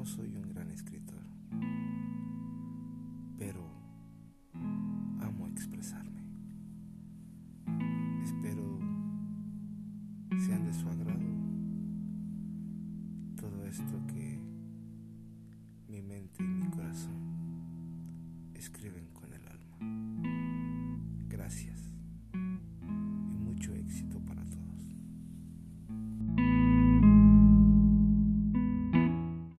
no soy un gran escritor, pero amo expresarme. Espero sean de su agrado todo esto que mi mente y mi corazón escriben con el alma. Gracias.